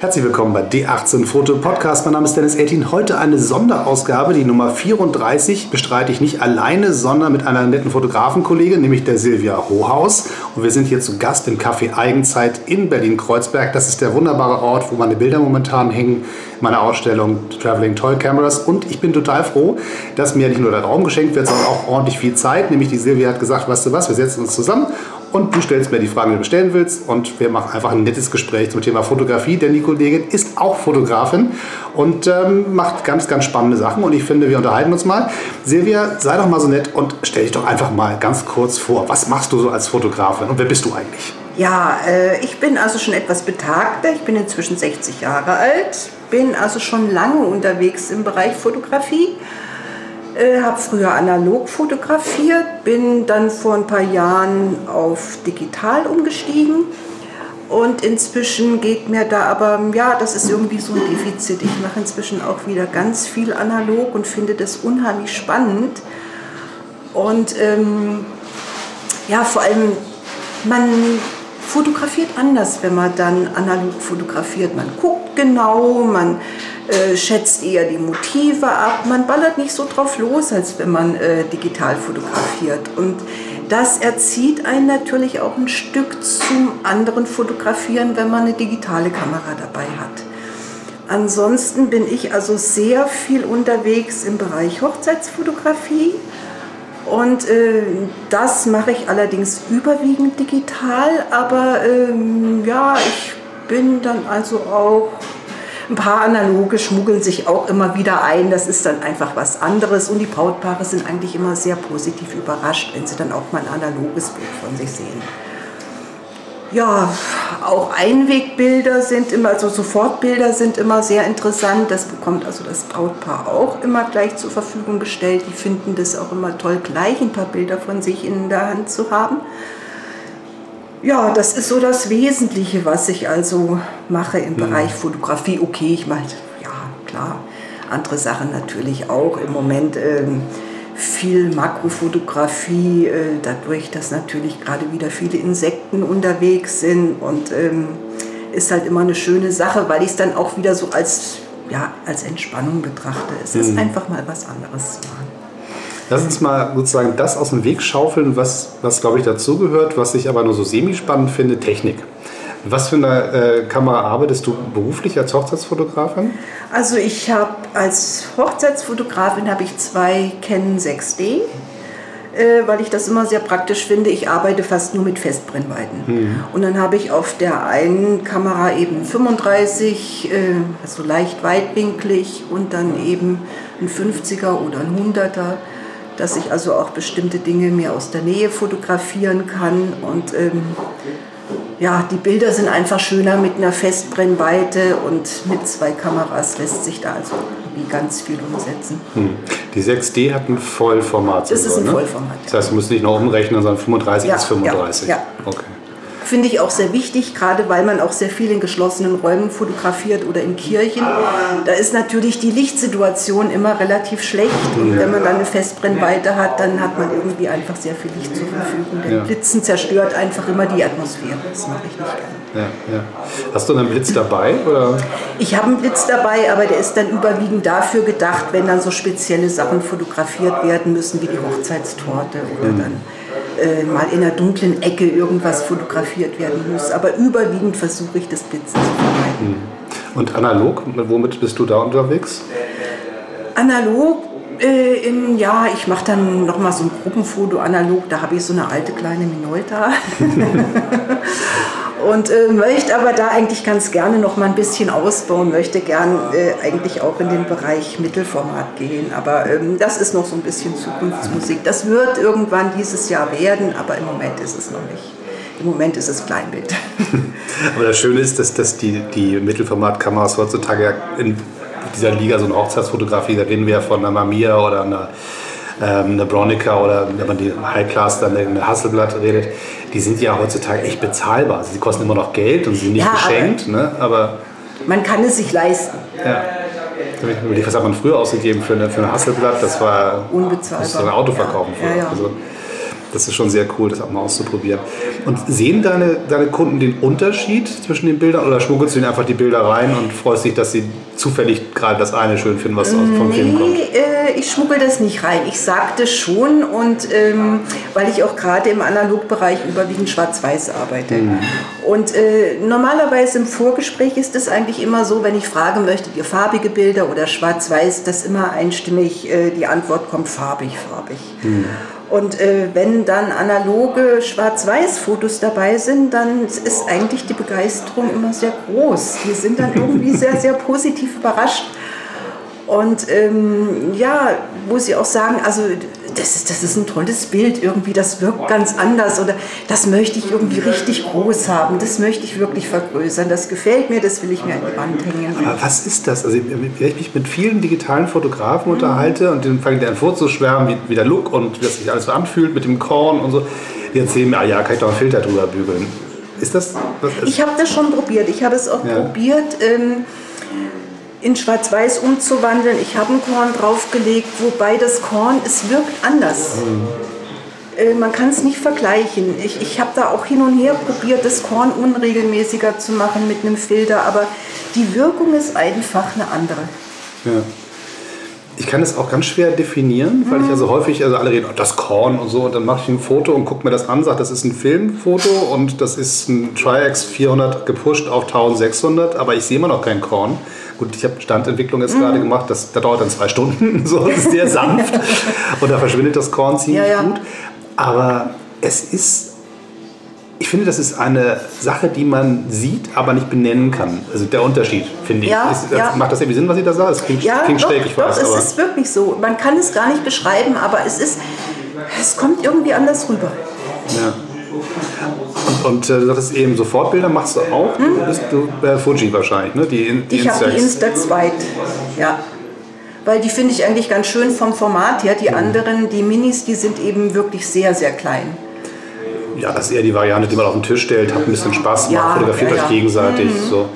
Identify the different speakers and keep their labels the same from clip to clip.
Speaker 1: Herzlich willkommen bei D18 Foto Podcast. Mein Name ist Dennis 18. Heute eine Sonderausgabe, die Nummer 34, bestreite ich nicht alleine, sondern mit einer netten Fotografenkollegin, nämlich der Silvia Hohaus. Und wir sind hier zu Gast im Café Eigenzeit in Berlin-Kreuzberg. Das ist der wunderbare Ort, wo meine Bilder momentan hängen, meine Ausstellung Traveling Toy Cameras. Und ich bin total froh, dass mir nicht nur der Raum geschenkt wird, sondern auch ordentlich viel Zeit. Nämlich die Silvia hat gesagt, weißt du was, wir setzen uns zusammen und du stellst mir die Fragen, die du stellen willst und wir machen einfach ein nettes Gespräch zum Thema Fotografie, denn die Kollegin ist auch Fotografin und ähm, macht ganz, ganz spannende Sachen und ich finde, wir unterhalten uns mal. Silvia, sei doch mal so nett und stell dich doch einfach mal ganz kurz vor. Was machst du so als Fotografin und wer bist du eigentlich?
Speaker 2: Ja, äh, ich bin also schon etwas betagter. Ich bin inzwischen 60 Jahre alt, bin also schon lange unterwegs im Bereich Fotografie äh, habe früher analog fotografiert, bin dann vor ein paar Jahren auf digital umgestiegen. Und inzwischen geht mir da aber, ja, das ist irgendwie so ein Defizit. Ich mache inzwischen auch wieder ganz viel analog und finde das unheimlich spannend. Und ähm, ja, vor allem, man fotografiert anders, wenn man dann analog fotografiert. Man guckt genau, man äh, schätzt eher die Motive ab. Man ballert nicht so drauf los, als wenn man äh, digital fotografiert. Und das erzieht einen natürlich auch ein Stück zum anderen Fotografieren, wenn man eine digitale Kamera dabei hat. Ansonsten bin ich also sehr viel unterwegs im Bereich Hochzeitsfotografie. Und äh, das mache ich allerdings überwiegend digital, aber ähm, ja, ich bin dann also auch ein paar analoge schmuggeln sich auch immer wieder ein. Das ist dann einfach was anderes. Und die Brautpaare sind eigentlich immer sehr positiv überrascht, wenn sie dann auch mal ein analoges Bild von sich sehen. Ja, auch Einwegbilder sind immer, also Sofortbilder sind immer sehr interessant. Das bekommt also das Brautpaar auch immer gleich zur Verfügung gestellt. Die finden das auch immer toll, gleich ein paar Bilder von sich in der Hand zu haben. Ja, das ist so das Wesentliche, was ich also mache im mhm. Bereich Fotografie. Okay, ich mache, ja, klar, andere Sachen natürlich auch. Im Moment ähm, viel Makrofotografie, äh, dadurch, dass natürlich gerade wieder viele Insekten unterwegs sind und ähm, ist halt immer eine schöne Sache, weil ich es dann auch wieder so als, ja, als Entspannung betrachte. Es mhm. ist einfach mal was anderes zu machen.
Speaker 1: Lass uns mal sozusagen das aus dem Weg schaufeln, was, was glaube ich dazugehört, was ich aber nur so semi-spannend finde, Technik. Was für eine äh, Kamera arbeitest du beruflich als Hochzeitsfotografin?
Speaker 2: Also ich habe als Hochzeitsfotografin habe ich zwei Canon 6D, äh, weil ich das immer sehr praktisch finde. Ich arbeite fast nur mit Festbrennweiten. Mhm. Und dann habe ich auf der einen Kamera eben 35, äh, also leicht weitwinklig und dann eben ein 50er oder ein 100er dass ich also auch bestimmte Dinge mir aus der Nähe fotografieren kann. Und ähm, ja, die Bilder sind einfach schöner mit einer Festbrennweite und mit zwei Kameras lässt sich da also wie ganz viel umsetzen. Hm.
Speaker 1: Die 6D hat ein Vollformat.
Speaker 2: Das ist ein ne? Vollformat.
Speaker 1: Das heißt, du musst nicht noch umrechnen, sondern 35 ja, bis 35.
Speaker 2: Ja, ja. Okay finde ich auch sehr wichtig, gerade weil man auch sehr viel in geschlossenen Räumen fotografiert oder in Kirchen. Da ist natürlich die Lichtsituation immer relativ schlecht und wenn man dann eine Festbrennweite hat, dann hat man irgendwie einfach sehr viel Licht zur Verfügung. Denn ja. Blitzen zerstört einfach immer die Atmosphäre. Das mache ich nicht gerne.
Speaker 1: Ja, ja. Hast du einen Blitz dabei? Oder?
Speaker 2: Ich habe einen Blitz dabei, aber der ist dann überwiegend dafür gedacht, wenn dann so spezielle Sachen fotografiert werden müssen, wie die Hochzeitstorte oder mhm. dann äh, mal in einer dunklen Ecke irgendwas fotografiert werden muss. Aber überwiegend versuche ich das Blitzen zu vermeiden. Hm.
Speaker 1: Und analog, womit bist du da unterwegs?
Speaker 2: Analog, äh, im, ja, ich mache dann nochmal so ein Gruppenfoto analog, da habe ich so eine alte kleine Minolta. und äh, möchte aber da eigentlich ganz gerne noch mal ein bisschen ausbauen, möchte gern äh, eigentlich auch in den Bereich Mittelformat gehen. Aber ähm, das ist noch so ein bisschen Zukunftsmusik. Das wird irgendwann dieses Jahr werden, aber im Moment ist es noch nicht. Im Moment ist es Kleinbild.
Speaker 1: aber das Schöne ist, dass, dass die, die Mittelformatkameras heutzutage in dieser Liga, so eine Hochzeitsfotografie, da reden wir ja von einer Mamiya oder einer ähm, eine Bronica oder wenn man die High Class dann eine Hasselblatt redet, die sind ja heutzutage echt bezahlbar. Sie kosten immer noch Geld und sind nicht ja, geschenkt, aber, ne? aber
Speaker 2: man kann es sich leisten.
Speaker 1: Ja. Was hat man früher ausgegeben für eine, für eine Hasselblatt? Das war
Speaker 2: unbezahlbar. Das
Speaker 1: ein Auto verkaufen.
Speaker 2: Ja, ja, ja. Also,
Speaker 1: das ist schon sehr cool, das auch mal auszuprobieren. Und sehen deine, deine Kunden den Unterschied zwischen den Bildern oder schmuggelst du ihnen einfach die Bilder rein und freust dich, dass sie zufällig gerade das eine schön finden, was aus vom
Speaker 2: nee,
Speaker 1: Film kommt?
Speaker 2: Äh, ich schmuggel das nicht rein. Ich sagte schon und ähm, weil ich auch gerade im Analogbereich überwiegend schwarz-weiß arbeite. Mhm. Und äh, normalerweise im Vorgespräch ist es eigentlich immer so, wenn ich frage, möchtet ihr farbige Bilder oder schwarz-weiß, dass immer einstimmig äh, die Antwort kommt, farbig, farbig. Mhm. Und äh, wenn dann analoge Schwarz-Weiß-Fotos dabei sind, dann ist eigentlich die Begeisterung immer sehr groß. Die sind dann irgendwie sehr, sehr positiv überrascht. Und ähm, ja, wo sie auch sagen, also das ist, das ist ein tolles Bild irgendwie, das wirkt ganz anders oder das möchte ich irgendwie richtig groß haben, das möchte ich wirklich vergrößern, das gefällt mir, das will ich mir an die Wand hängen.
Speaker 1: Aber was ist das? Also wenn ich mich mit vielen digitalen Fotografen mhm. unterhalte und dann fangen die an vorzuschwärmen, wie, wie der Look und wie das sich alles so anfühlt mit dem Korn und so, die erzählen mir, ah ja, kann ich doch einen Filter drüber bügeln. Ist das?
Speaker 2: Ich habe das schon probiert. Ich habe es auch ja. probiert. Ähm, in Schwarz-Weiß umzuwandeln. Ich habe ein Korn draufgelegt, wobei das Korn, es wirkt anders. Mhm. man kann es nicht vergleichen. Ich, ich habe da auch hin und her probiert, das Korn unregelmäßiger zu machen mit einem Filter, aber die Wirkung ist einfach eine andere.
Speaker 1: Ja. Ich kann es auch ganz schwer definieren, weil mhm. ich also häufig, also alle reden, oh, das Korn und so, und dann mache ich ein Foto und gucke mir das an, sage, das ist ein Filmfoto und das ist ein Tri-X 400 gepusht auf 1600, aber ich sehe immer noch kein Korn. Gut, ich habe Standentwicklung jetzt mhm. gerade gemacht, das, das dauert dann zwei Stunden, so das ist sehr sanft und da verschwindet das Korn ziemlich ja, ja. gut. Aber es ist, ich finde, das ist eine Sache, die man sieht, aber nicht benennen kann. Also der Unterschied, finde ich.
Speaker 2: Ja,
Speaker 1: ist, ja. Macht das irgendwie Sinn, was ich da sage? Es
Speaker 2: klingt, ja, klingt doch, schräg, ich weiß. Doch, es ist wirklich so. Man kann es gar nicht beschreiben, aber es ist, es kommt irgendwie anders rüber.
Speaker 1: Ja. Und äh, das ist eben Sofortbilder machst du auch. Hm? Du bist du bei Fuji wahrscheinlich, ne?
Speaker 2: Die, die ich habe die Insta 2, ja. Weil die finde ich eigentlich ganz schön vom Format her. Die hm. anderen, die Minis, die sind eben wirklich sehr, sehr klein
Speaker 1: ja, das ist eher die Variante, die man auf den Tisch stellt, hat ein bisschen Spaß, ja, fotografiert ja, ja. euch gegenseitig. Mhm. So.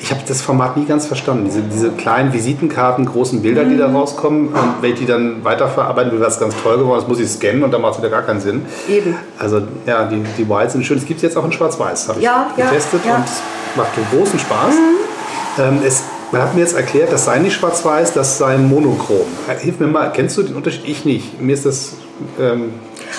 Speaker 1: Ich habe das Format nie ganz verstanden. Diese, diese kleinen Visitenkarten, großen Bilder, mhm. die da mhm. rauskommen, und wenn ich die dann weiterverarbeiten will, was ganz toll geworden ist, muss ich scannen und dann macht es wieder gar keinen Sinn.
Speaker 2: Eben.
Speaker 1: Also ja, die, die Whites sind schön. Es gibt es jetzt auch in Schwarz-Weiß, habe ich getestet und es macht großen Spaß. Mhm. Ähm, es man hat mir jetzt erklärt, das sei nicht schwarz-weiß, das sei monochrom. Hilf mir mal, kennst du den Unterschied? Ich nicht. Mir ist das ähm,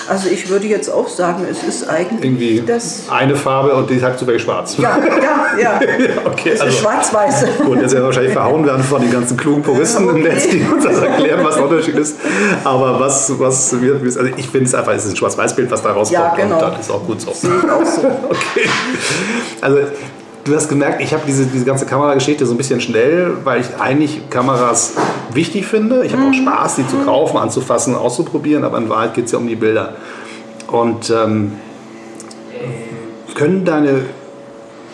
Speaker 2: also ich würde jetzt auch sagen, es ist eigentlich
Speaker 1: Irgendwie das eine Farbe und die sagt zufällig schwarz.
Speaker 2: Ja, ja, ja.
Speaker 1: okay,
Speaker 2: es also, ist schwarz-weiß.
Speaker 1: Gut, jetzt werden wahrscheinlich verhauen werden von den ganzen klugen Puristen okay. im Netz, die uns das erklären, was der Unterschied ist. Aber was, was also ich finde es einfach, es ist ein Schwarz-Weiß-Bild, was da rauskommt.
Speaker 2: Ja, genau.
Speaker 1: Und das ist auch gut so.
Speaker 2: Sehe ich auch so.
Speaker 1: okay. Also du hast gemerkt, ich habe diese, diese ganze Kamerageschichte so ein bisschen schnell, weil ich eigentlich Kameras wichtig finde. Ich habe auch mhm. Spaß, die zu kaufen, anzufassen, auszuprobieren, aber in Wahrheit geht es ja um die Bilder. Und ähm, können deine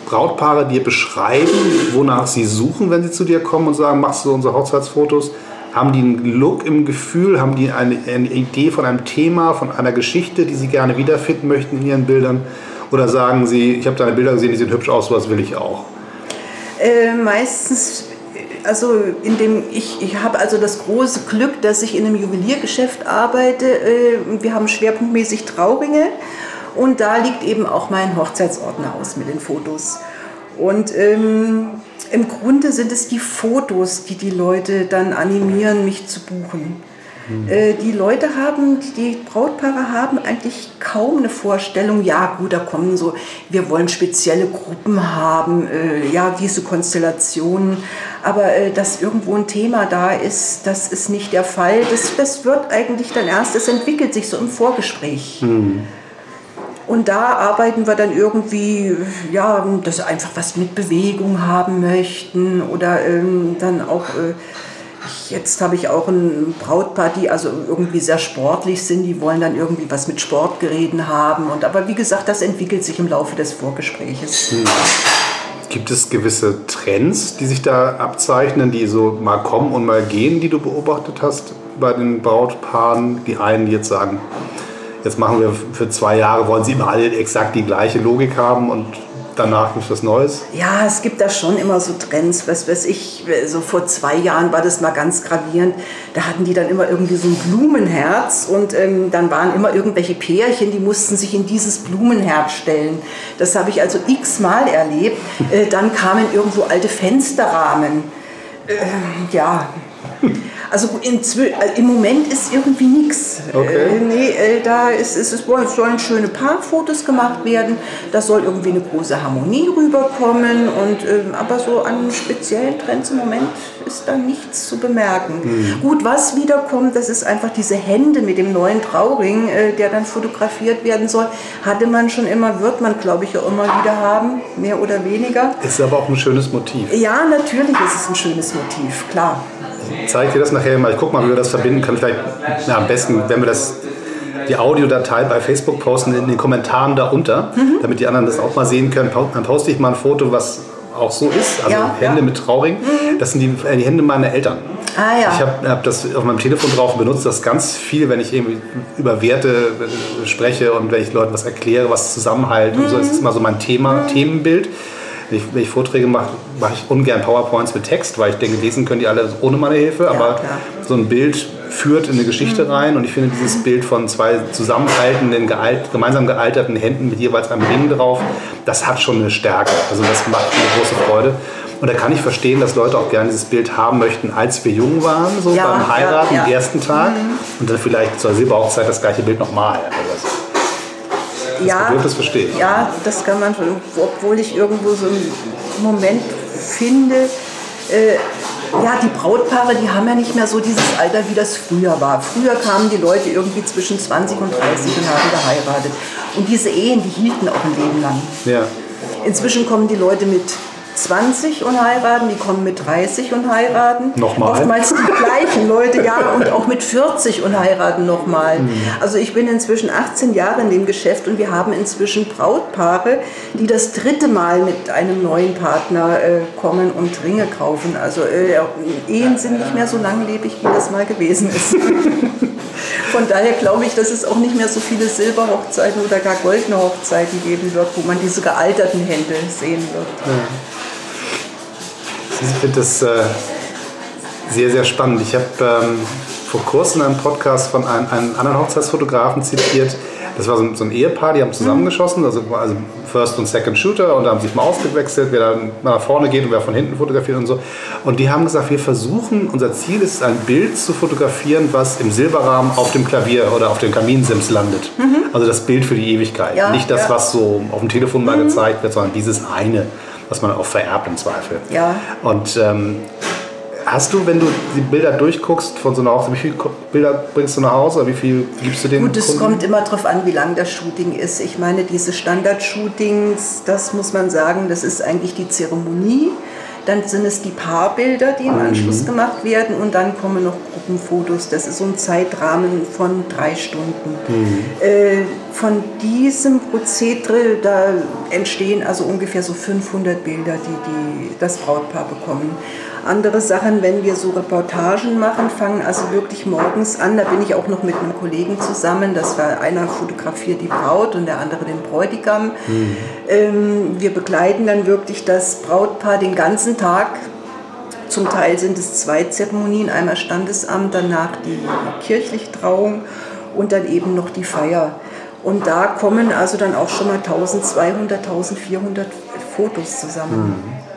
Speaker 1: Brautpaare dir beschreiben, wonach sie suchen, wenn sie zu dir kommen und sagen, machst du unsere Hochzeitsfotos? Haben die einen Look im Gefühl? Haben die eine, eine Idee von einem Thema, von einer Geschichte, die sie gerne wiederfinden möchten in ihren Bildern? Oder sagen Sie, ich habe deine Bilder gesehen, die sehen hübsch aus, was will ich auch?
Speaker 2: Äh, meistens, also in dem ich, ich habe also das große Glück, dass ich in einem Juweliergeschäft arbeite. Äh, wir haben schwerpunktmäßig Trauringe und da liegt eben auch mein Hochzeitsordner aus mit den Fotos. Und ähm, im Grunde sind es die Fotos, die die Leute dann animieren, mich zu buchen. Äh, die Leute haben, die Brautpaare haben eigentlich kaum eine Vorstellung, ja gut, da kommen so, wir wollen spezielle Gruppen haben, äh, ja, diese Konstellationen, aber äh, dass irgendwo ein Thema da ist, das ist nicht der Fall. Das, das wird eigentlich dann erst, das entwickelt sich so im Vorgespräch. Mhm. Und da arbeiten wir dann irgendwie, ja, dass wir einfach was mit Bewegung haben möchten oder ähm, dann auch äh, Jetzt habe ich auch ein Brautpaar, die also irgendwie sehr sportlich sind, die wollen dann irgendwie was mit Sportgeräten haben. Und, aber wie gesagt, das entwickelt sich im Laufe des Vorgesprächs. Hm.
Speaker 1: Gibt es gewisse Trends, die sich da abzeichnen, die so mal kommen und mal gehen, die du beobachtet hast bei den Brautpaaren? Die einen jetzt sagen, jetzt machen wir für zwei Jahre, wollen sie immer alle exakt die gleiche Logik haben und danach gibt es was Neues?
Speaker 2: Ja, es gibt da schon immer so Trends. Was weiß ich, so vor zwei Jahren war das mal ganz gravierend. Da hatten die dann immer irgendwie so ein Blumenherz und ähm, dann waren immer irgendwelche Pärchen, die mussten sich in dieses Blumenherz stellen. Das habe ich also x-mal erlebt. Äh, dann kamen irgendwo alte Fensterrahmen. Äh, ja. Also in, äh, im Moment ist irgendwie nichts. Okay. Äh, nee, äh, da ist, ist, es sollen schöne Paarfotos gemacht werden, da soll irgendwie eine große Harmonie rüberkommen. Und, äh, aber so an speziellen Trends im Moment ist da nichts zu bemerken. Mhm. Gut, was wiederkommt, das ist einfach diese Hände mit dem neuen Trauring, äh, der dann fotografiert werden soll. Hatte man schon immer, wird man glaube ich auch immer wieder haben, mehr oder weniger.
Speaker 1: Ist aber auch ein schönes Motiv.
Speaker 2: Ja, natürlich ist es ein schönes Motiv, klar
Speaker 1: zeige dir das nachher mal. Ich gucke mal, wie wir das verbinden können. Vielleicht na, am besten, wenn wir das die Audiodatei bei Facebook posten in den Kommentaren darunter, mhm. damit die anderen das auch mal sehen können. Dann poste ich mal ein Foto, was auch so ist, also ja, Hände ja. mit Trauring. Mhm. Das sind die, äh, die, Hände meiner Eltern.
Speaker 2: Ah, ja.
Speaker 1: Ich habe hab das auf meinem Telefon drauf und benutze das ganz viel, wenn ich irgendwie über Werte äh, spreche und wenn ich Leuten was erkläre, was Zusammenhalt mhm. und so. Das ist immer so mein Thema, mhm. Themenbild. Wenn ich, wenn ich Vorträge mache, mache ich ungern PowerPoints mit Text, weil ich denke, lesen können die alle ohne meine Hilfe. Ja, aber klar. so ein Bild führt in eine Geschichte mhm. rein und ich finde dieses Bild von zwei zusammenhaltenden, gealt, gemeinsam gealterten Händen mit jeweils einem Ring drauf, das hat schon eine Stärke. Also das macht eine große Freude. Und da kann ich verstehen, dass Leute auch gerne dieses Bild haben möchten, als wir jung waren, so ja, beim Heiraten, ja, ja. ersten Tag. Mhm. Und dann vielleicht zur Silberhochzeit das gleiche Bild nochmal. Also
Speaker 2: das ja, Problem, das verstehe ich. Ja, das kann man schon, obwohl ich irgendwo so einen Moment finde, äh, ja, die Brautpaare, die haben ja nicht mehr so dieses Alter, wie das früher war. Früher kamen die Leute irgendwie zwischen 20 und 30 und haben geheiratet. Und diese Ehen, die hielten auch ein Leben lang.
Speaker 1: Ja.
Speaker 2: Inzwischen kommen die Leute mit 20 und heiraten, die kommen mit 30 und heiraten.
Speaker 1: Nochmal.
Speaker 2: Oftmals die gleichen Leute, ja, und auch mit 40 und heiraten nochmal. Mhm. Also ich bin inzwischen 18 Jahre in dem Geschäft und wir haben inzwischen Brautpaare, die das dritte Mal mit einem neuen Partner äh, kommen und Ringe kaufen. Also äh, Ehen sind nicht mehr so langlebig, wie das mal gewesen ist. Von daher glaube ich, dass es auch nicht mehr so viele Silberhochzeiten oder gar goldene Hochzeiten geben wird, wo man diese gealterten Hände sehen wird. Ja.
Speaker 1: Ich finde das äh, sehr, sehr spannend. Ich habe ähm, vor kurzem einen Podcast von einem, einem, anderen Hochzeitsfotografen zitiert. Das war so, so ein Ehepaar, die haben zusammengeschossen, also, also First und Second Shooter und haben sich mal ausgewechselt, wer dann nach vorne geht und wer von hinten fotografiert und so. Und die haben gesagt, wir versuchen, unser Ziel ist ein Bild zu fotografieren, was im Silberrahmen auf dem Klavier oder auf dem Kaminsims landet. Mhm. Also das Bild für die Ewigkeit. Ja, Nicht das, ja. was so auf dem Telefon mal mhm. gezeigt wird, sondern dieses eine was man auch vererbt im Zweifel.
Speaker 2: Ja.
Speaker 1: Und ähm, hast du, wenn du die Bilder durchguckst von so einer Hochzeit, wie viele Bilder bringst du nach Hause? Wie viel gibst du den
Speaker 2: Gut, es kommt immer darauf an, wie lang das Shooting ist. Ich meine, diese Standard-Shootings, das muss man sagen, das ist eigentlich die Zeremonie. Dann sind es die Paarbilder, die im mhm. Anschluss gemacht werden und dann kommen noch Gruppenfotos. Das ist so ein Zeitrahmen von drei Stunden. Mhm. Äh, von diesem Prozedere, da entstehen also ungefähr so 500 Bilder, die, die das Brautpaar bekommen. Andere Sachen, wenn wir so Reportagen machen, fangen also wirklich morgens an. Da bin ich auch noch mit einem Kollegen zusammen. Das war einer fotografiert die Braut und der andere den Bräutigam. Mhm. Ähm, wir begleiten dann wirklich das Brautpaar den ganzen Tag. Zum Teil sind es zwei Zeremonien, einmal Standesamt, danach die kirchliche Trauung und dann eben noch die Feier. Und da kommen also dann auch schon mal 1200, 1400 Fotos zusammen. Mhm.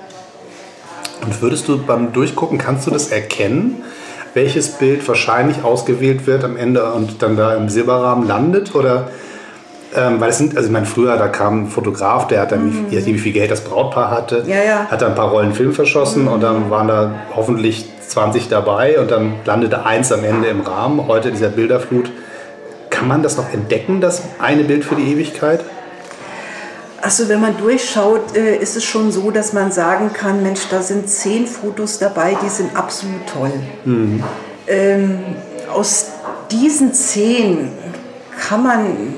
Speaker 1: Und würdest du beim Durchgucken, kannst du das erkennen, welches Bild wahrscheinlich ausgewählt wird am Ende und dann da im Silberrahmen landet? Oder ähm, weil es sind, also ich meine, früher, da kam ein Fotograf, der hat dann, mhm. wie, wie viel Geld das Brautpaar hatte,
Speaker 2: ja, ja.
Speaker 1: hat dann ein paar Rollen Film verschossen mhm. und dann waren da hoffentlich 20 dabei und dann landete eins am Ende im Rahmen. Heute dieser Bilderflut. Kann man das noch entdecken, das eine Bild für die Ewigkeit?
Speaker 2: Also wenn man durchschaut, äh, ist es schon so, dass man sagen kann, Mensch, da sind zehn Fotos dabei, die sind absolut toll. Mhm. Ähm, aus diesen zehn kann man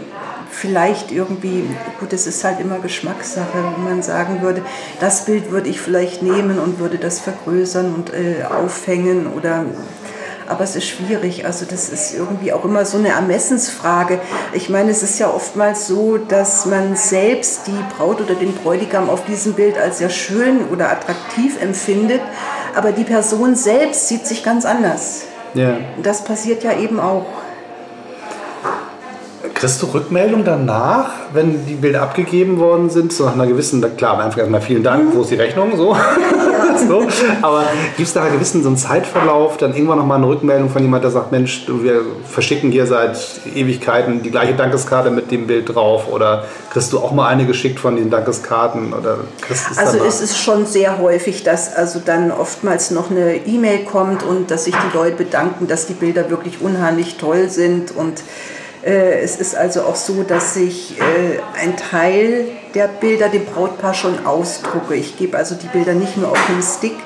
Speaker 2: vielleicht irgendwie, gut, es ist halt immer Geschmackssache, wenn man sagen würde, das Bild würde ich vielleicht nehmen und würde das vergrößern und äh, aufhängen oder Aber es ist schwierig. Also das ist irgendwie auch immer so eine Ermessensfrage. Ich meine, es ist ja oftmals so, dass man selbst die Braut oder den Bräutigam auf diesem Bild als sehr schön oder attraktiv empfindet. Aber die Person selbst sieht sich ganz anders. Ja. Das passiert ja eben auch.
Speaker 1: Kriegst du Rückmeldung danach, wenn die Bilder abgegeben worden sind? So nach einer gewissen, klar, einfach erstmal vielen Dank, wo ist die Rechnung? So. so. Aber gibt es da einen gewissen so einen Zeitverlauf, dann irgendwann nochmal eine Rückmeldung von jemand, der sagt, Mensch, wir verschicken hier seit Ewigkeiten die gleiche Dankeskarte mit dem Bild drauf? Oder kriegst du auch mal eine geschickt von den Dankeskarten? Oder
Speaker 2: also es ist schon sehr häufig, dass also dann oftmals noch eine E-Mail kommt und dass sich die Leute bedanken, dass die Bilder wirklich unheimlich toll sind und es ist also auch so, dass ich äh, ein Teil der Bilder dem Brautpaar schon ausdrucke. Ich gebe also die Bilder nicht nur auf einem Stick,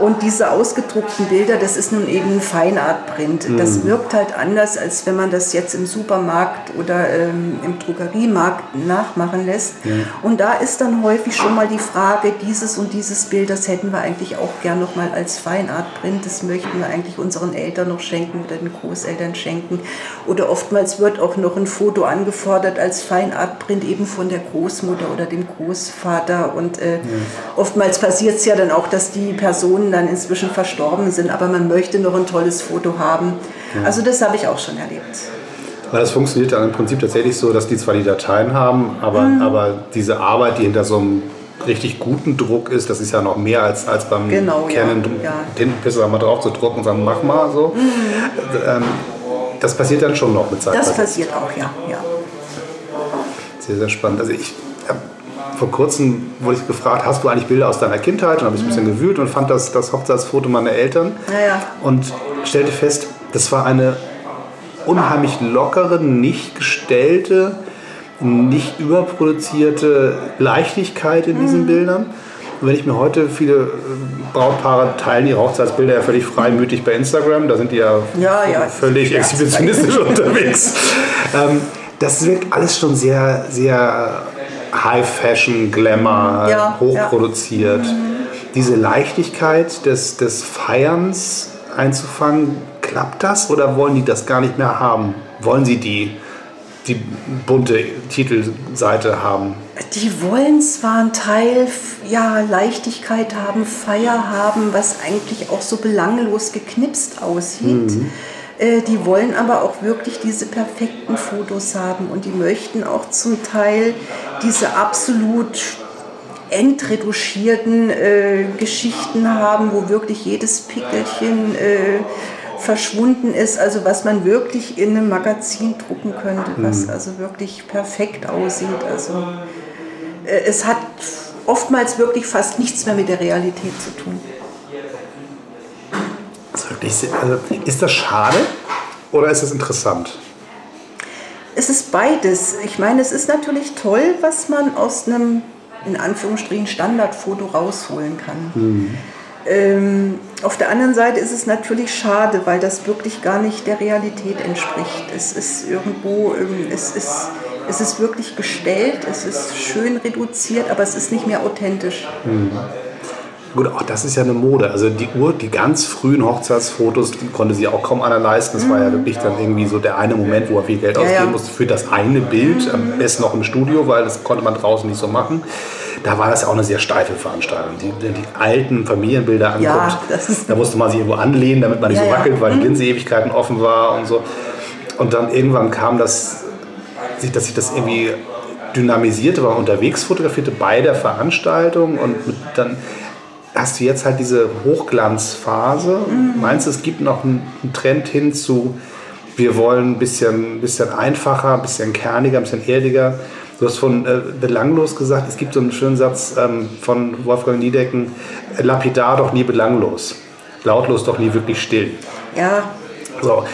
Speaker 2: und diese ausgedruckten Bilder, das ist nun eben ein Feinartprint. Mhm. Das wirkt halt anders, als wenn man das jetzt im Supermarkt oder ähm, im Drogeriemarkt nachmachen lässt. Mhm. Und da ist dann häufig schon mal die Frage, dieses und dieses Bild, das hätten wir eigentlich auch gern noch mal als Feinartprint. Das möchten wir eigentlich unseren Eltern noch schenken oder den Großeltern schenken. Oder oftmals wird auch noch ein Foto angefordert als Feinartprint eben von der Großmutter oder dem Großvater. Und äh, mhm. oftmals passiert es ja dann auch, dass die Person Personen dann inzwischen verstorben sind, aber man möchte noch ein tolles Foto haben. Ja. Also das habe ich auch schon erlebt.
Speaker 1: Weil das funktioniert dann im Prinzip tatsächlich so, dass die zwar die Dateien haben, aber, mhm. aber diese Arbeit, die hinter so einem richtig guten Druck ist, das ist ja noch mehr als, als beim genau, Canon ja, ja. Tintenpisser mal drauf zu drucken und sagen, mach mal so. Mhm. Ähm, das passiert dann schon noch mit Zeit.
Speaker 2: Das passiert auch, ja. ja.
Speaker 1: Sehr, sehr spannend. Also ich vor kurzem wurde ich gefragt, hast du eigentlich Bilder aus deiner Kindheit? Und habe ich ein bisschen gewühlt und fand das, das Hochzeitsfoto meiner Eltern.
Speaker 2: Ja, ja.
Speaker 1: Und stellte fest, das war eine unheimlich lockere, nicht gestellte, nicht überproduzierte Leichtigkeit in diesen mhm. Bildern. Und wenn ich mir heute viele äh, Brautpaare teilen ihre Hochzeitsbilder ja völlig freimütig bei Instagram, da sind die ja,
Speaker 2: ja, ja
Speaker 1: völlig exhibitionistisch unterwegs. Ähm, das wirkt alles schon sehr, sehr High Fashion, Glamour, ja, hochproduziert. Ja. Diese Leichtigkeit des, des Feierns einzufangen, klappt das oder wollen die das gar nicht mehr haben? Wollen sie die, die bunte Titelseite haben?
Speaker 2: Die wollen zwar einen Teil ja, Leichtigkeit haben, Feier haben, was eigentlich auch so belanglos geknipst aussieht. Mhm. Äh, die wollen aber auch wirklich diese perfekten Fotos haben und die möchten auch zum Teil diese absolut entretuschierten äh, Geschichten haben, wo wirklich jedes Pickelchen äh, verschwunden ist, also was man wirklich in einem Magazin drucken könnte, was mhm. also wirklich perfekt aussieht. Also äh, es hat oftmals wirklich fast nichts mehr mit der Realität zu tun.
Speaker 1: Das ist, wirklich, also ist das schade oder ist es interessant?
Speaker 2: Es ist beides. Ich meine, es ist natürlich toll, was man aus einem in Anführungsstrichen Standardfoto rausholen kann. Mhm. Ähm, auf der anderen Seite ist es natürlich schade, weil das wirklich gar nicht der Realität entspricht. Es ist irgendwo, ähm, es, ist, es ist wirklich gestellt, es ist schön reduziert, aber es ist nicht mehr authentisch. Mhm.
Speaker 1: Gut, auch das ist ja eine Mode. Also die Uhr, die ganz frühen Hochzeitsfotos konnte sie auch kaum einer leisten. Das war ja wirklich dann irgendwie so der eine Moment, wo er viel Geld ausgeben musste für das eine Bild, am besten noch im Studio, weil das konnte man draußen nicht so machen. Da war das ja auch eine sehr steife Veranstaltung. Die, die alten Familienbilder anguckt, ja, da musste man sich irgendwo anlehnen, damit man nicht so wackelt, weil die mhm. Linse Ewigkeiten offen war und so. Und dann irgendwann kam das, dass sich das irgendwie dynamisierte, war unterwegs fotografierte bei der Veranstaltung und dann hast du jetzt halt diese Hochglanzphase. Mhm. Meinst du, es gibt noch einen, Trend hin zu, wir wollen ein bisschen, bisschen einfacher, ein bisschen kerniger, ein bisschen erdiger? Du hast von äh, belanglos gesagt, es gibt so einen schönen Satz ähm, von Wolfgang Niedecken, lapidar doch nie belanglos, lautlos doch nie wirklich still.
Speaker 2: Ja.
Speaker 1: So,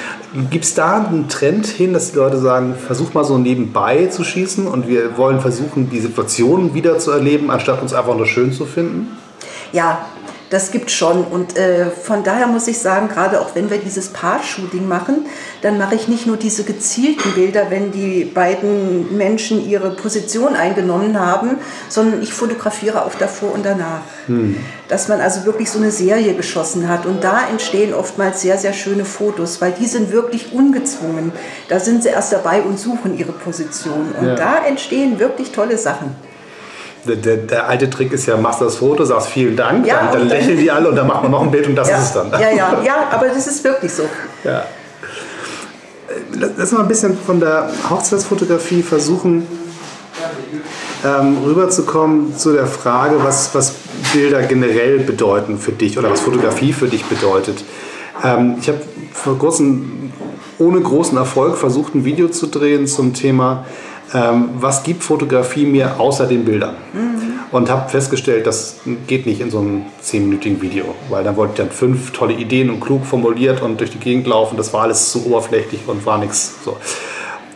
Speaker 1: Gibt es da einen Trend hin, dass die Leute sagen, versuch mal so nebenbei zu schießen und wir wollen versuchen, die Situation wieder zu erleben, anstatt uns einfach nur schön zu finden?
Speaker 2: Ja, Das gibt schon. Und äh, von daher muss ich sagen, gerade auch wenn wir dieses Paar-Shooting machen, dann mache ich nicht nur diese gezielten Bilder, wenn die beiden Menschen ihre Position eingenommen haben, sondern ich fotografiere auch davor und danach. Hm. Dass man also wirklich so eine Serie geschossen hat. Und da entstehen oftmals sehr, sehr schöne Fotos, weil die sind wirklich ungezwungen. Da sind sie erst dabei und suchen ihre Position. Und ja. da entstehen wirklich tolle Sachen
Speaker 1: der, der, der, alte Trick ist ja, machst das Foto, sagst vielen Dank, ja, dann, dann lächeln die alle und dann macht man noch ein Bild und das
Speaker 2: ja,
Speaker 1: ist es dann.
Speaker 2: Ja, ja, ja, aber das ist wirklich so.
Speaker 1: Ja. Lass mal ein bisschen von der Hochzeitsfotografie versuchen, ähm, rüberzukommen zu der Frage, was, was Bilder generell bedeuten für dich oder was Fotografie für dich bedeutet. Ähm, ich habe vor kurzem ohne großen Erfolg versucht, ein Video zu drehen zum Thema ähm, was gibt Fotografie mir außer den Bildern? Mhm. Und habe festgestellt, das geht nicht in so einem zehnminütigen Video, weil dann wollte ich dann fünf tolle Ideen und klug formuliert und durch die Gegend laufen. Das war alles zu oberflächlich und war nichts. So.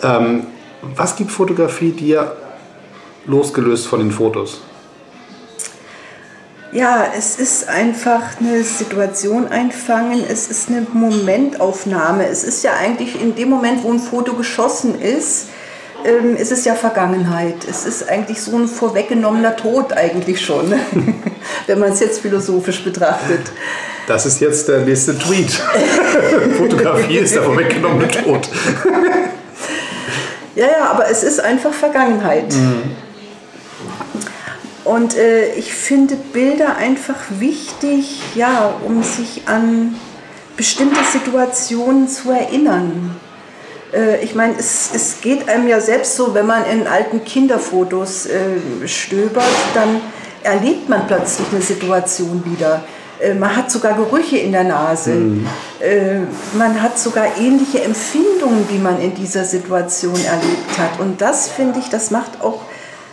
Speaker 1: Ähm, was gibt Fotografie dir losgelöst von den Fotos?
Speaker 2: Ja, es ist einfach eine Situation einfangen, es ist eine Momentaufnahme. Es ist ja eigentlich in dem Moment, wo ein Foto geschossen ist, ähm, ist es ja Vergangenheit. Es ist eigentlich so ein vorweggenommener Tod eigentlich schon, wenn man es jetzt philosophisch betrachtet.
Speaker 1: Das ist jetzt der nächste Tweet. Fotografie ist der vorweggenommene Tod.
Speaker 2: ja, ja, aber es ist einfach Vergangenheit. Mhm. Und äh, ich finde Bilder einfach wichtig, ja, um sich an bestimmte Situationen zu erinnern. Äh, ich meine, es, es geht einem ja selbst so, wenn man in alten Kinderfotos äh, stöbert, dann erlebt man plötzlich eine Situation wieder. Äh, man hat sogar Gerüche in der Nase. Mhm. Äh, man hat sogar ähnliche Empfindungen, die man in dieser Situation erlebt hat. Und das finde ich, das macht auch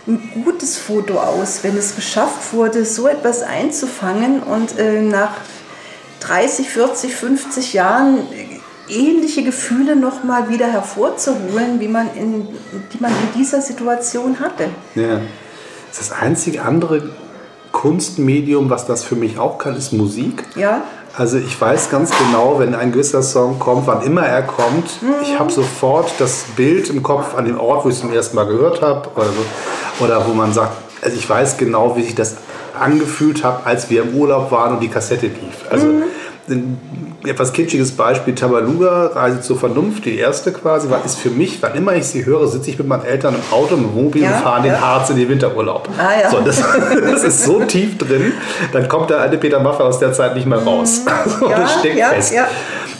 Speaker 2: ein gutes Foto aus, wenn es geschafft wurde, so etwas einzufangen und äh, nach 30, 40, 50 Jahren ähnliche Gefühle noch mal wieder hervorzuholen, wie man in, die man in dieser Situation hatte.
Speaker 1: Ja. Das, ist das einzige andere Kunstmedium, was das für mich auch kann, ist Musik.
Speaker 2: Ja.
Speaker 1: Also ich weiß ganz genau, wenn ein gewisser Song kommt, wann immer er kommt, mhm. ich habe sofort das Bild im Kopf an dem Ort, wo ich es zum ersten Mal gehört habe oder, so, oder wo man sagt, also ich weiß genau, wie sich das angefühlt hat, als wir im Urlaub waren und die Kassette lief. Also mhm etwas kitschiges Beispiel, Tabaluga, Reise zur Vernunft, die erste quasi, war, ist für mich, wann immer ich sie höre, sitze ich mit meinen Eltern im Auto, im Wohnmobil ja, und fahren ja. den Harz in den Winterurlaub. Ah, ja. so, das, das, ist so tief drin, dann kommt der alte Peter Maffay aus der Zeit nicht mehr raus. Ja, das steckt fest.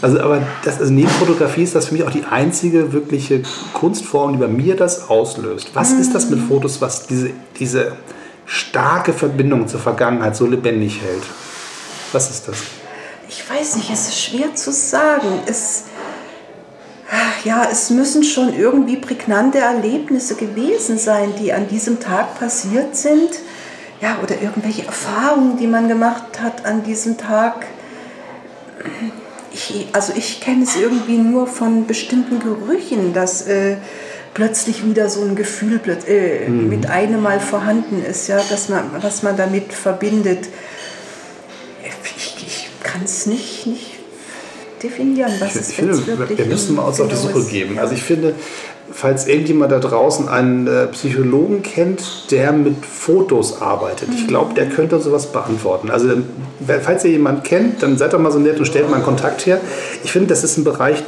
Speaker 1: Also, aber das, also neben Fotografie ist das für mich auch die einzige wirkliche Kunstform, die bei mir das auslöst. Was mhm. ist das mit Fotos, was diese, diese starke Verbindung zur Vergangenheit so lebendig hält? Was ist das?
Speaker 2: Ich weiß nicht, es ist schwer zu sagen. Es, ja, es müssen schon irgendwie prägnante Erlebnisse gewesen sein, die an diesem Tag passiert sind. Ja, oder irgendwelche Erfahrungen, die man gemacht hat an diesem Tag. Ich, also ich kenne es irgendwie nur von bestimmten Gerüchen, dass äh, plötzlich wieder so ein Gefühl äh, mhm. mit einem Mal vorhanden ist, ja, dass man, was man damit verbindet kann es nicht, nicht definieren, was ich,
Speaker 1: es finde, Wir müssen mal uns auf die Suche geben. Also ich finde, falls irgendjemand da draußen einen äh, Psychologen kennt, der mit Fotos arbeitet, mhm. ich glaube, der könnte sowas beantworten. Also falls ihr jemanden kennt, dann seid doch mal so nett und stellt mal einen Kontakt her. Ich finde, das ist ein Bereich,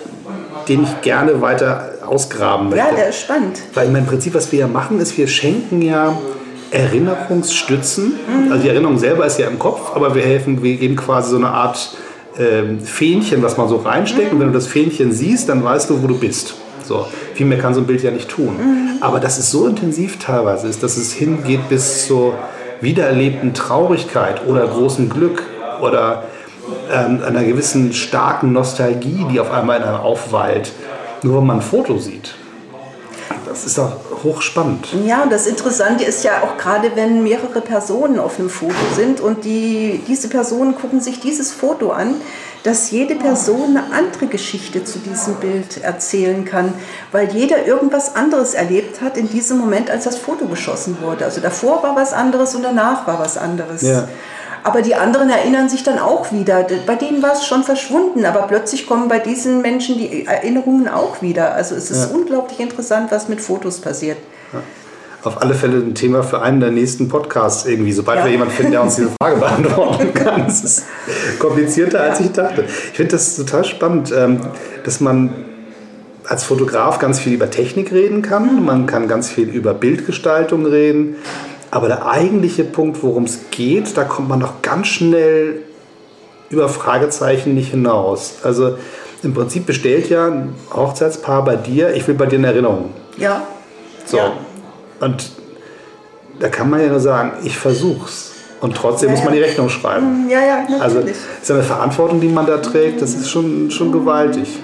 Speaker 1: den ich gerne weiter ausgraben möchte.
Speaker 2: Ja, der ist spannend.
Speaker 1: Weil im Prinzip, was wir ja machen, ist, wir schenken ja Erinnerungsstützen. Mhm. Also die Erinnerung selber ist ja im Kopf, aber wir helfen, wir geben quasi so eine Art äh, Fähnchen, was man so reinsteckt. Mhm. Und wenn du das Fähnchen siehst, dann weißt du, wo du bist. So, viel mehr kann so ein Bild ja nicht tun. Mhm. Aber dass es so intensiv teilweise ist, dass es hingeht bis zur wiedererlebten Traurigkeit oder großem Glück oder ähm, einer gewissen starken Nostalgie, die auf einmal in einem aufweilt, nur wenn man ein Foto sieht. Das ist doch hochspannend.
Speaker 2: Ja, und das Interessante ist ja auch gerade, wenn mehrere Personen auf einem Foto sind und die, diese Personen gucken sich dieses Foto an, dass jede Person eine andere Geschichte zu diesem Bild erzählen kann, weil jeder irgendwas anderes erlebt hat in diesem Moment, als das Foto geschossen wurde. Also davor war was anderes und danach war was anderes. Ja. Aber die anderen erinnern sich dann auch wieder. Bei denen war es schon verschwunden, aber plötzlich kommen bei diesen Menschen die Erinnerungen auch wieder. Also es ist ja. unglaublich interessant, was mit Fotos passiert. Ja.
Speaker 1: Auf alle Fälle ein Thema für einen der nächsten Podcasts irgendwie, sobald ja. wir jemanden finden, der uns diese Frage beantworten kann. Das ist komplizierter, als ich dachte. Ich finde das total spannend, ähm, dass man als Fotograf ganz viel über Technik reden kann. Man kann ganz viel über Bildgestaltung reden. Aber der eigentliche Punkt, worum es geht, da kommt man noch ganz schnell über Fragezeichen nicht hinaus. Also im Prinzip bestellt ja ein Hochzeitspaar bei dir, ich will bei dir eine Erinnerung.
Speaker 2: Ja.
Speaker 1: So.
Speaker 2: Ja.
Speaker 1: Und da kann man ja nur sagen, ich versuch's. Und trotzdem ja, muss man die Rechnung schreiben.
Speaker 2: Ja, ja, natürlich.
Speaker 1: Also ist eine Verantwortung, die man da trägt, das ist schon, schon gewaltig.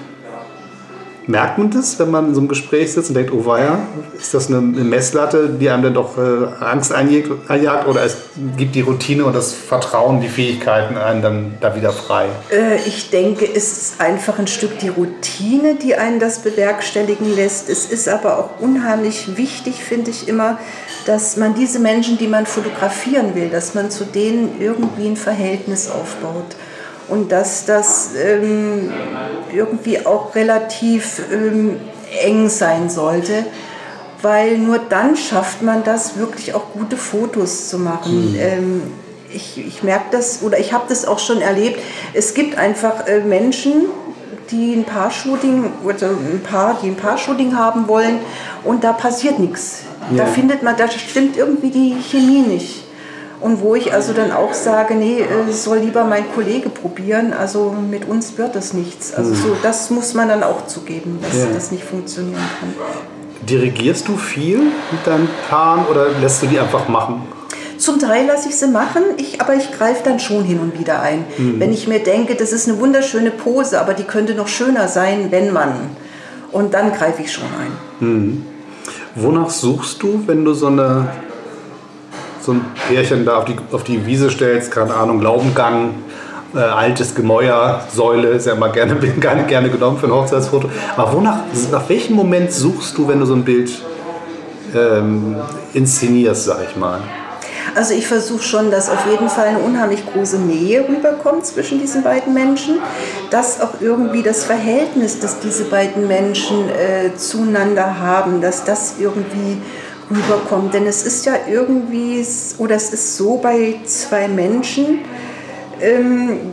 Speaker 1: Merkt man das, wenn man in so einem Gespräch sitzt und denkt, oh weia, ist das eine Messlatte, die einem dann doch äh, Angst einjagt oder es gibt die Routine und das Vertrauen, die Fähigkeiten einen dann da wieder frei?
Speaker 2: Äh, ich denke, es ist einfach ein Stück die Routine, die einen das bewerkstelligen lässt. Es ist aber auch unheimlich wichtig, finde ich immer, dass man diese Menschen, die man fotografieren will, dass man zu denen irgendwie ein Verhältnis aufbaut und dass das ähm, irgendwie auch relativ ähm, eng sein sollte, weil nur dann schafft man das, wirklich auch gute Fotos zu machen. Mhm. Ähm, ich, ich merke das oder ich habe das auch schon erlebt. Es gibt einfach äh, Menschen, die ein Paar-Shooting oder ein Paar, die ein Paar-Shooting haben wollen und da passiert nichts. Ja. Da findet man, da stimmt irgendwie die Chemie nicht. Und wo ich also dann auch sage, nee, äh, soll lieber mein Kollege probieren, also mit uns wird das nichts. Also so, das muss man dann auch zugeben, dass ja. das nicht funktionieren kann.
Speaker 1: Dirigierst du viel mit deinen Paaren oder lässt du die einfach machen?
Speaker 2: Zum Teil lasse ich sie machen, ich, aber ich greife dann schon hin und wieder ein. Mhm. Wenn ich mir denke, das ist eine wunderschöne Pose, aber die könnte noch schöner sein, wenn man. Und dann greife ich schon ein.
Speaker 1: Mhm. Wonach suchst du, wenn du so eine so ein Pärchen da auf die, auf die Wiese stellst, keine Ahnung, Laubengang, äh, altes Gemäuer, Säule, ist ja immer gerne, gerne, gerne genommen für ein Hochzeitsfoto. Aber wonach, nach welchem Moment suchst du, wenn du so ein Bild ähm, inszenierst, sag ich mal?
Speaker 2: Also ich versuche schon, dass auf jeden Fall eine unheimlich große Nähe rüberkommt zwischen diesen beiden Menschen, dass auch irgendwie das Verhältnis, das diese beiden Menschen äh, zueinander haben, dass das irgendwie rüberkommt. Denn es ist ja irgendwie, oder es ist so bei zwei Menschen, ähm,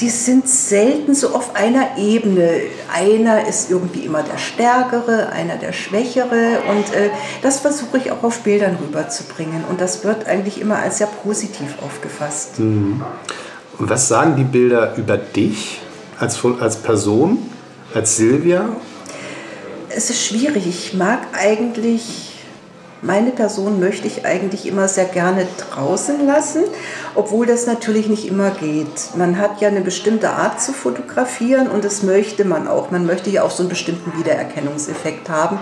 Speaker 2: die sind selten so auf einer Ebene. Einer ist irgendwie immer der Stärkere, einer der Schwächere und äh, das versuche ich auch auf Bildern rüberzubringen und das wird eigentlich immer als sehr positiv aufgefasst.
Speaker 1: Mhm. Und was sagen die Bilder über dich als, als Person, als Silvia?
Speaker 2: Es ist schwierig. Ich mag eigentlich meine Person möchte ich eigentlich immer sehr gerne draußen lassen, obwohl das natürlich nicht immer geht. Man hat ja eine bestimmte Art zu fotografieren und das möchte man auch. Man möchte ja auch so einen bestimmten Wiedererkennungseffekt haben.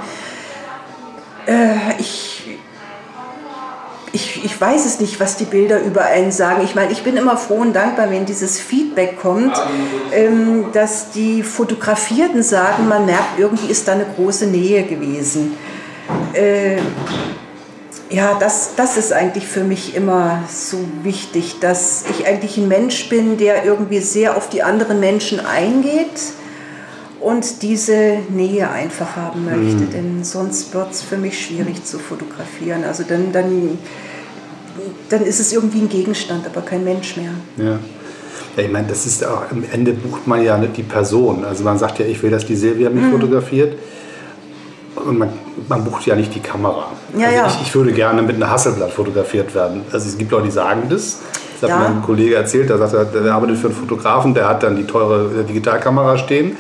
Speaker 2: Äh, ich, ich, ich weiß es nicht, was die Bilder über einen sagen. Ich meine, ich bin immer froh und dankbar, wenn dieses Feedback kommt, ähm, dass die Fotografierten sagen, man merkt, irgendwie ist da eine große Nähe gewesen. Äh, ja, das, das ist eigentlich für mich immer so wichtig, dass ich eigentlich ein Mensch bin, der irgendwie sehr auf die anderen Menschen eingeht und diese Nähe einfach haben möchte. Mhm. Denn sonst wird es für mich schwierig zu fotografieren. Also dann, dann, dann ist es irgendwie ein Gegenstand, aber kein Mensch mehr.
Speaker 1: Ja. Ja, ich meine, das ist auch, am Ende bucht man ja nicht die Person. Also man sagt ja, ich will, dass die Silvia mich mhm. fotografiert. Und man, man, bucht ja nicht die Kamera.
Speaker 2: Ja,
Speaker 1: also
Speaker 2: ja.
Speaker 1: Ich, ich, würde gerne mit einer Hasselblatt fotografiert werden. Also es gibt Leute, die sagen das. Das hat ja. mir ein Kollege erzählt, der sagt, der arbeitet für einen Fotografen, der hat dann die teure Digitalkamera stehen.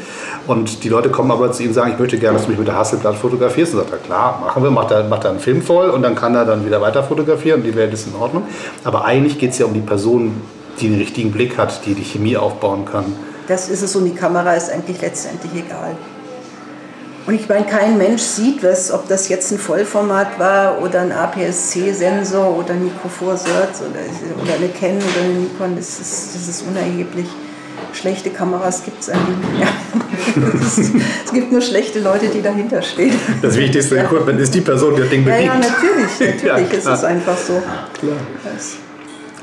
Speaker 1: Und die Leute kommen aber zu ihm und sagen, ich möchte gerne, dass du mich mit der Hasselblatt fotografierst. Und sagt er, klar, machen wir, macht er, macht er einen Film voll und dann kann er dann wieder weiter fotografieren und die Welt ist in Ordnung. Aber eigentlich geht es ja um die Person, die den richtigen Blick hat, die die Chemie aufbauen kann.
Speaker 2: Das ist es und die Kamera ist eigentlich letztendlich egal. Und ich meine, kein Mensch sieht was, ob das jetzt ein Vollformat war oder ein APS-C-Sensor oder ein Micro Four Thirds oder, oder eine Canon oder eine Nikon, das ist, das ist unerheblich. Schlechte Kameras gibt es eigentlich nicht mehr. es gibt nur schlechte Leute, die dahinter stehen.
Speaker 1: Das wichtigste ja. Equipment ist die Person, die das Ding bedient.
Speaker 2: Ja, ja natürlich, natürlich ja, ist es einfach so.
Speaker 1: Klar.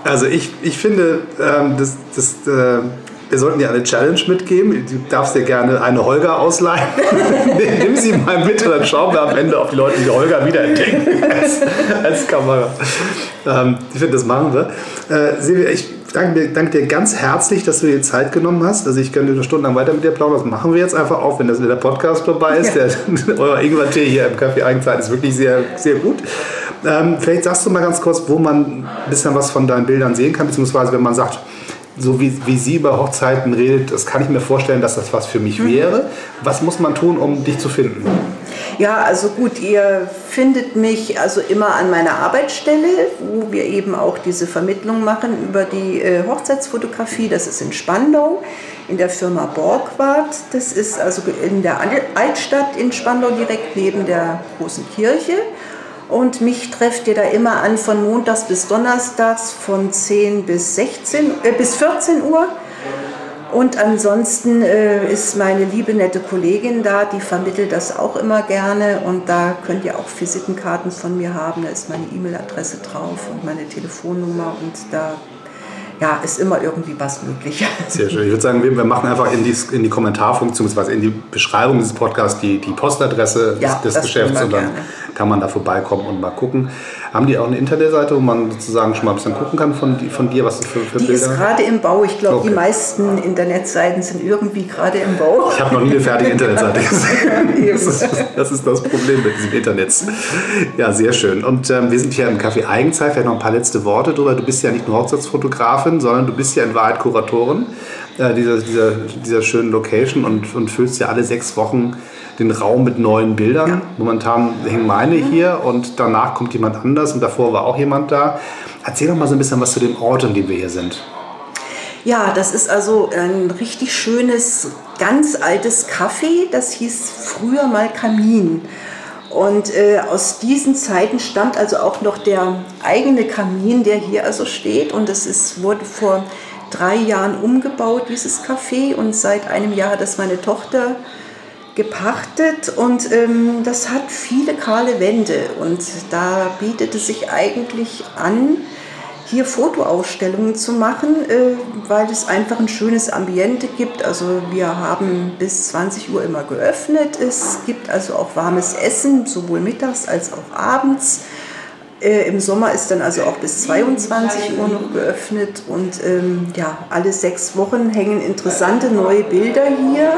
Speaker 1: Also ich, ich finde, ähm, das, das, äh, wir sollten dir eine Challenge mitgeben. Du darfst dir gerne eine Holger ausleihen. Nimm sie mal mit und dann schauen wir am Ende, ob die Leute die Holger wiederentdecken als, als Kamera. Ähm, ich finde, das machen wir. Äh, Silvia, ich danke dir, danke dir ganz herzlich, dass du dir Zeit genommen hast. Also ich könnte eine Stunde lang weiter mit dir plaudern. Das machen wir jetzt einfach auch, wenn das der Podcast vorbei ist. Ja. Der, euer Ingwer-Tee hier im Café Eigenzeit ist wirklich sehr, sehr gut. Ähm, vielleicht sagst du mal ganz kurz, wo man ein bisschen was von deinen Bildern sehen kann, beziehungsweise wenn man sagt, so wie, wie sie über Hochzeiten redet, das kann ich mir vorstellen, dass das was für mich mhm. wäre. Was muss man tun, um dich zu finden?
Speaker 2: Ja, also gut, ihr findet mich also immer an meiner Arbeitsstelle, wo wir eben auch diese Vermittlung machen über die äh, Hochzeitsfotografie. Das ist in Spandau in der Firma Borgward. Das ist also in der Altstadt in Spandau direkt neben der großen Kirche. Und mich trefft ihr da immer an von Montags bis Donnerstags von 10 bis 16 äh, bis 14 Uhr. Und ansonsten äh, ist meine liebe nette Kollegin da, die vermittelt das auch immer gerne und da könnt ihr auch Visitenkarten von mir haben. Da ist meine E-Mail-Adresse drauf und meine Telefonnummer und da ja, ist immer irgendwie was möglich.
Speaker 1: Sehr schön. Ich würde sagen, wir machen einfach in die, in die Kommentarfunktion bzw. in die Beschreibung dieses Podcasts die, die Postadresse ja, des, des Geschäfts und dann gerne. kann man da vorbeikommen und mal gucken. Haben die auch eine Internetseite, wo man sozusagen schon mal ein bisschen gucken kann von, von dir, was für, für
Speaker 2: die Bilder? Die ist gerade im Bau. Ich glaube, okay. die meisten Internetseiten sind irgendwie gerade im Bau.
Speaker 1: Ich habe noch nie eine fertige Internetseite gesehen. das, ist, das, ist, das Problem mit diesem Internet. Ja, sehr schön. Und ähm, wir sind hier im Café Eigenzeit. Vielleicht noch ein paar letzte Worte drüber. Du bist ja nicht nur Hochzeitsfotografin, sondern du bist ja in Wahrheit Kuratorin äh, dieser, dieser, dieser schönen Location und, und füllst ja alle sechs Wochen den Raum mit neuen Bildern. Ja. Momentan hängen meine hier und danach kommt jemand anders und davor war auch jemand da. Erzähl doch mal so ein bisschen was zu dem Ort, in dem wir hier sind.
Speaker 2: Ja, das ist also ein richtig schönes, ganz altes Café. Das hieß früher mal Kamin. Und äh, aus diesen Zeiten stammt also auch noch der eigene Kamin, der hier also steht. Und das wurde vor drei Jahren umgebaut, dieses Café. Und seit einem Jahr hat das meine Tochter gepachtet und ähm, das hat viele kahle Wände und da bietet es sich eigentlich an, hier Fotoausstellungen zu machen, äh, weil es einfach ein schönes Ambiente gibt. Also wir haben bis 20 Uhr immer geöffnet. Es gibt also auch warmes Essen, sowohl mittags als auch abends. Äh, Im Sommer ist dann also auch bis 22 Uhr noch geöffnet und ähm, ja, alle sechs Wochen hängen interessante neue Bilder hier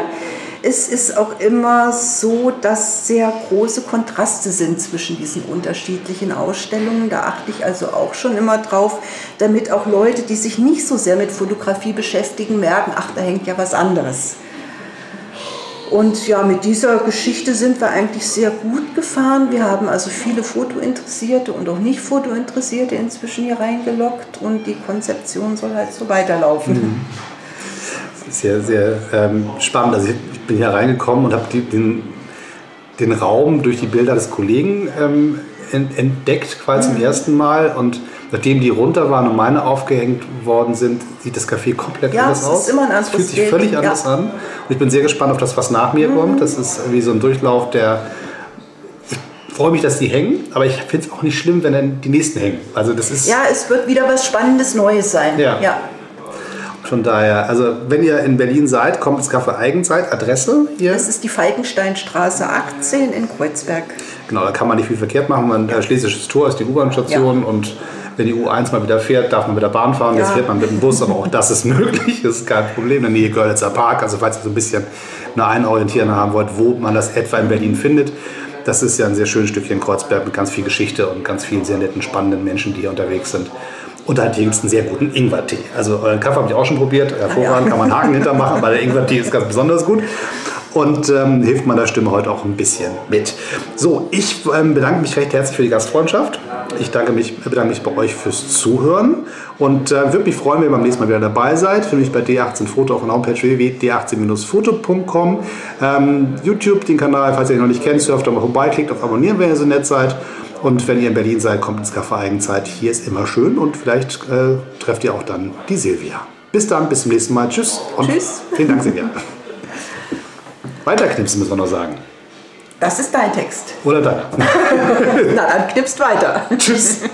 Speaker 2: es ist auch immer so, dass sehr große Kontraste sind zwischen diesen unterschiedlichen Ausstellungen. Da achte ich also auch schon immer drauf, damit auch Leute, die sich nicht so sehr mit Fotografie beschäftigen, merken, ach, da hängt ja was anderes. Und ja, mit dieser Geschichte sind wir eigentlich sehr gut gefahren. Wir haben also viele Fotointeressierte und auch nicht Fotointeressierte inzwischen hier reingelockt und die Konzeption soll halt so weiterlaufen. Mhm.
Speaker 1: Sehr, sehr ähm, spannend. Also ich bin hier reingekommen und habe den, den Raum durch die Bilder des Kollegen ähm, entdeckt, quasi mhm. zum ersten Mal. Und nachdem die runter waren und meine aufgehängt worden sind, sieht das Café komplett
Speaker 2: ja,
Speaker 1: anders aus.
Speaker 2: Ist immer ein
Speaker 1: anderes es fühlt sich völlig anders ja. an. Und ich bin sehr gespannt auf das, was nach mir mhm. kommt. Das ist wie so ein Durchlauf, der Ich freue mich, dass die hängen, aber ich finde es auch nicht schlimm, wenn dann die nächsten hängen. Also das ist
Speaker 2: ja, es wird wieder was Spannendes Neues sein.
Speaker 1: Ja. ja. Von daher, also wenn ihr in Berlin seid, kommt ins Café Eigenzeit. Adresse hier?
Speaker 2: Das ist die Falkensteinstraße 18 in Kreuzberg.
Speaker 1: Genau, da kann man nicht viel verkehrt machen. Man, ja. Schlesisches Tor ist die U-Bahn-Station ja. und wenn die U1 mal wieder fährt, darf man wieder Bahn fahren. Ja. Jetzt fährt man mit dem Bus, aber auch das ist möglich. Das ist kein Problem. In der Nähe Görlitzer Park. Also falls ihr so ein bisschen eine Einorientierung haben wollt, wo man das etwa in Berlin findet. Das ist ja ein sehr schönes Stückchen Kreuzberg mit ganz viel Geschichte und ganz vielen sehr netten, spannenden Menschen, die hier unterwegs sind. Und halt einen sehr guten Ingwertee. Also euren Kaffee habe ich auch schon probiert. Hervorragend, kann man Haken hintermachen, aber der Ingwertee ist ganz besonders gut und ähm, hilft meiner Stimme heute auch ein bisschen mit. So, ich ähm, bedanke mich recht herzlich für die Gastfreundschaft. Ich danke mich, bedanke mich bei euch fürs Zuhören und äh, würde mich freuen, wenn ihr beim nächsten Mal wieder dabei seid. Für mich bei D18 Foto auf der Homepage www.d18-foto.com. Ähm, YouTube, den Kanal, falls ihr ihn noch nicht kennt, surft da mal vorbei, klickt auf Abonnieren, wenn ihr so nett seid. Und wenn ihr in Berlin seid, kommt ins Café Eigenzeit. Hier ist immer schön und vielleicht äh, trefft ihr auch dann die Silvia. Bis dann, bis zum nächsten Mal. Tschüss.
Speaker 2: Und Tschüss.
Speaker 1: Vielen Dank, Silvia. Weiterknipsen müssen wir noch sagen.
Speaker 2: Das ist dein Text.
Speaker 1: Oder deiner.
Speaker 2: Na, dann knipst weiter.
Speaker 1: Tschüss.